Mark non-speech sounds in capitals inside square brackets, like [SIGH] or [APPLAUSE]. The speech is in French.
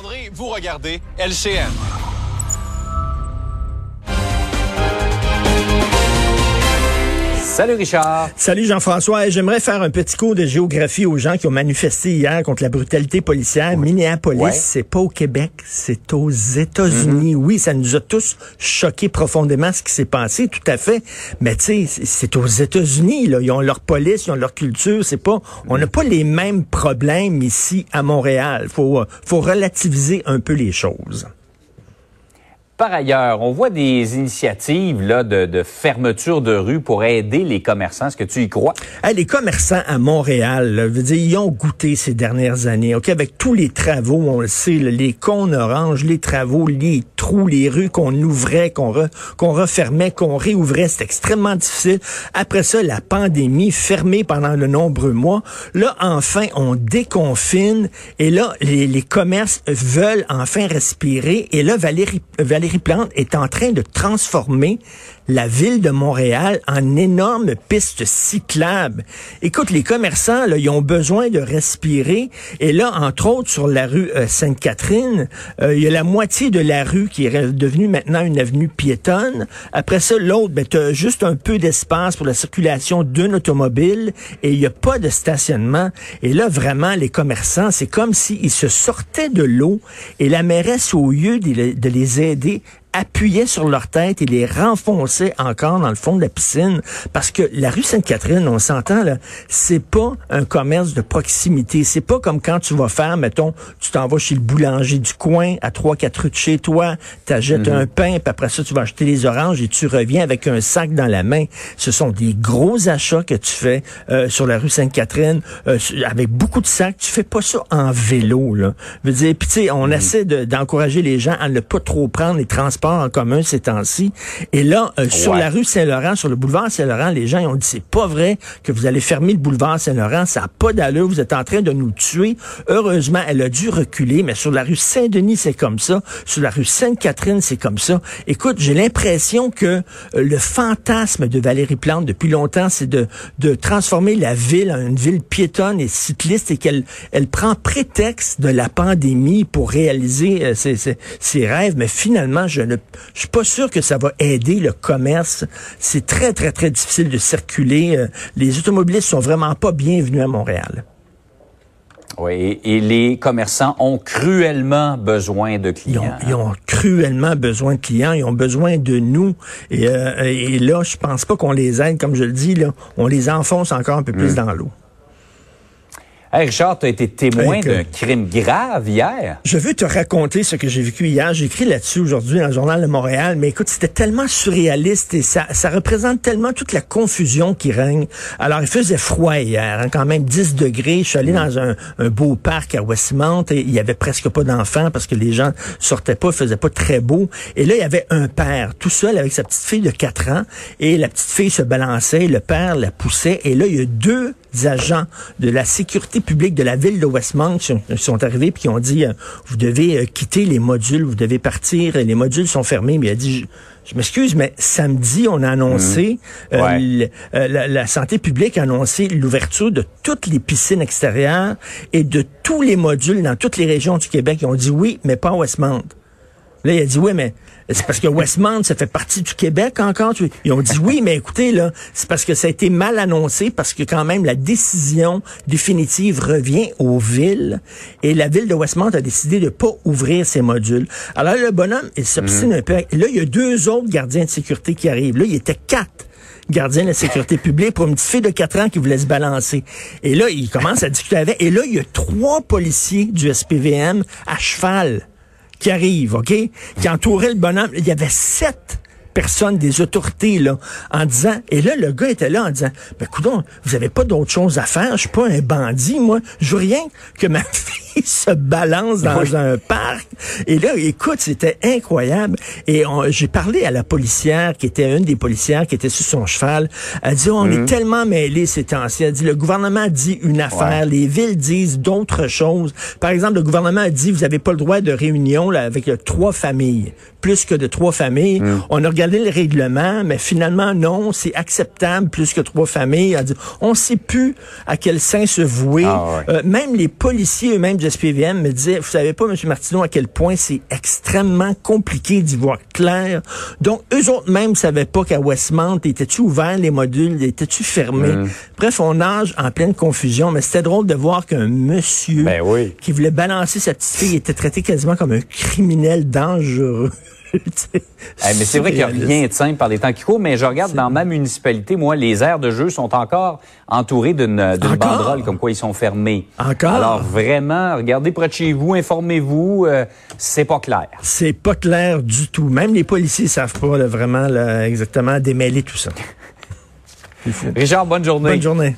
André, vous regardez LCN. Salut Richard. Salut Jean-François. J'aimerais faire un petit cours de géographie aux gens qui ont manifesté hier contre la brutalité policière. Minneapolis, Ouais. c'est pas au Québec, c'est aux États-Unis. Oui, ça nous a tous choqués profondément ce qui s'est passé, tout à fait. Mais tu sais, c'est- c'est aux États-Unis. Là. Ils ont leur police, ils ont leur culture. C'est pas, on n'a pas les mêmes problèmes ici à Montréal. Faut, euh, faut relativiser un peu les choses. Par ailleurs, on voit des initiatives là, de, de fermeture de rue pour aider les commerçants. Est-ce que tu y crois? Hey, les commerçants à Montréal, là, veux dire, ils ont goûté ces dernières années. Ok, avec tous les travaux, on le sait, là, les cônes oranges, les travaux, les trous, les rues qu'on ouvrait, qu'on re- refermait, qu'on réouvrait, c'est extrêmement difficile. Après ça, la pandémie, fermée pendant de nombreux mois. Là, enfin, on déconfine et là, les, les commerces veulent enfin respirer. Et là, Valérie, Valérie Est en train de transformer la ville de Montréal en énorme piste cyclable. Écoute, les commerçants, là, ils ont besoin de respirer. Et là, entre autres, sur la rue euh, Sainte-Catherine, euh, il y a la moitié de la rue qui est devenue maintenant une avenue piétonne. Après ça, l'autre, ben, tu as juste un peu d'espace pour la circulation d'une automobile et il n'y a pas de stationnement. Et là, vraiment, les commerçants, c'est comme s'ils se sortaient de l'eau et la mairesse, au lieu de les aider, appuyait sur leur tête et les renfonçait encore dans le fond de la piscine. Parce que la rue Sainte-Catherine, on s'entend là, c'est pas un commerce de proximité, c'est pas comme quand tu vas faire mettons, tu t'en vas chez le boulanger du coin à trois quatre rues de chez toi, t'achètes un pain, puis après ça tu vas acheter les oranges et tu reviens avec un sac dans la main. Ce sont des gros achats que tu fais euh, sur la rue Sainte-Catherine euh, avec beaucoup de sacs, tu fais pas ça en vélo là. Je veux dire, puis tu sais, on essaie de- d'encourager les gens à ne pas trop prendre les transports en commun ces temps-ci. Et là, euh, sur Ouais. la rue Saint-Laurent, sur le boulevard Saint-Laurent, les gens ils ont dit c'est pas vrai que vous allez fermer le boulevard Saint-Laurent, ça n'a pas d'allure, vous êtes en train de nous tuer. Heureusement, elle a dû reculer, mais sur la rue Saint-Denis, c'est comme ça. Sur la rue Sainte-Catherine, c'est comme ça. Écoute, j'ai l'impression que euh, le fantasme de Valérie Plante depuis longtemps, c'est de, de transformer la ville en une ville piétonne et cycliste et qu'elle elle prend prétexte de la pandémie pour réaliser euh, ses, ses- ses rêves. Mais finalement, je ne je suis pas sûr que ça va aider le commerce. C'est très, très, très difficile de circuler. Euh, Les automobilistes sont vraiment pas bienvenus à Montréal. Oui, et, les commerçants ont cruellement besoin de Ils clients. ont, ils ont cruellement besoin de clients, ils ont besoin de nous. Et, euh, et là, je pense pas qu'on les aide, comme je le dis, là, on les enfonce encore un peu plus dans l'eau. Hey, Richard, tu as été témoin que- d'un crime grave hier. Je veux te raconter ce que j'ai vécu hier. J'ai écrit là-dessus aujourd'hui dans le journal de Montréal, mais écoute, c'était tellement surréaliste et ça, ça représente tellement toute la confusion qui règne. Alors, il faisait froid hier, hein, quand même 10 degrés. Je suis allé dans un, un beau parc à Westmount et il y avait presque pas d'enfants parce que les gens sortaient pas, faisait pas très beau. Et là, il y avait un père tout seul avec sa petite fille de 4 ans et la petite fille se balançait, le père la poussait et là, il y a deux agents de la sécurité publique de la ville de Westmount qui sont, arrivés puis qui ont dit euh, vous devez euh, quitter les modules, vous devez partir, les modules sont fermés. Mais il a dit je, je m'excuse, mais samedi, on a annoncé, Ouais. le- euh, la, la santé publique a annoncé l'ouverture de toutes les piscines extérieures et de tous les modules dans toutes les régions du Québec. Ils ont dit oui, mais pas à Westmount. Là, il a dit oui, mais c'est parce que Westmount, ça fait partie du Québec encore? Ils ont dit oui, mais écoutez, là, c'est parce que ça a été mal annoncé, parce que quand même la décision définitive revient aux villes. Et la ville de Westmount a décidé de pas ouvrir ses modules. Alors le bonhomme, il s'obstine un peu. Là, il y a deux autres gardiens de sécurité qui arrivent. Là, il était quatre gardien de sécurité publique pour une petite fille de 4 ans qui voulait se balancer. Et là, il commence à discuter avec. Et là, il y a trois policiers du SPVM à cheval qui arrivent, OK? Qui entouraient le bonhomme. Il y avait sept personnes des autorités, là, en disant, et là, le gars était là en disant, ben, coudon, vous avez pas d'autre chose à faire, je suis pas un bandit, moi, je veux rien que ma [LAUGHS] fille [LAUGHS] se balance dans Oui. un parc. Et là, écoute, c'était incroyable. Et j'ai parlé à la policière, qui était une des policières qui était sur son cheval. Elle dit, on est tellement mêlés ces temps-ci. Elle dit, le gouvernement dit une affaire, les villes disent d'autres choses. Par exemple, le gouvernement a dit, vous n'avez pas le droit de réunion là, avec euh, trois familles, plus que de trois familles. On a regardé le règlement, mais finalement, non, c'est acceptable, plus que trois familles. On sait plus à quel sein se vouer. Ah ouais. Euh, même les policiers eux-mêmes du SPVM me disait, vous savez pas, M. Martineau, à quel point c'est extrêmement compliqué d'y voir Donc, eux autres même savaient pas qu'à Westmount, étaient-tu ouverts les modules, étaient-tu fermés? Mm. Bref, on nage en pleine confusion, mais c'était drôle de voir qu'un monsieur Ben oui. qui voulait balancer sa petite fille était traité quasiment comme un criminel dangereux. Eh, mais c'est vrai qu'il n'y a rien de simple par les temps qui courent, mais je regarde dans ma municipalité, moi, les aires de jeu sont encore entourées d'une banderole comme quoi ils sont fermés. Encore? Alors vraiment, regardez près de chez vous, informez-vous, euh, c'est pas clair. C'est pas clair du tout. Même les policiers savent pas là, vraiment là, exactement démêler tout ça. [LAUGHS] Richard, bonne journée. Bonne journée.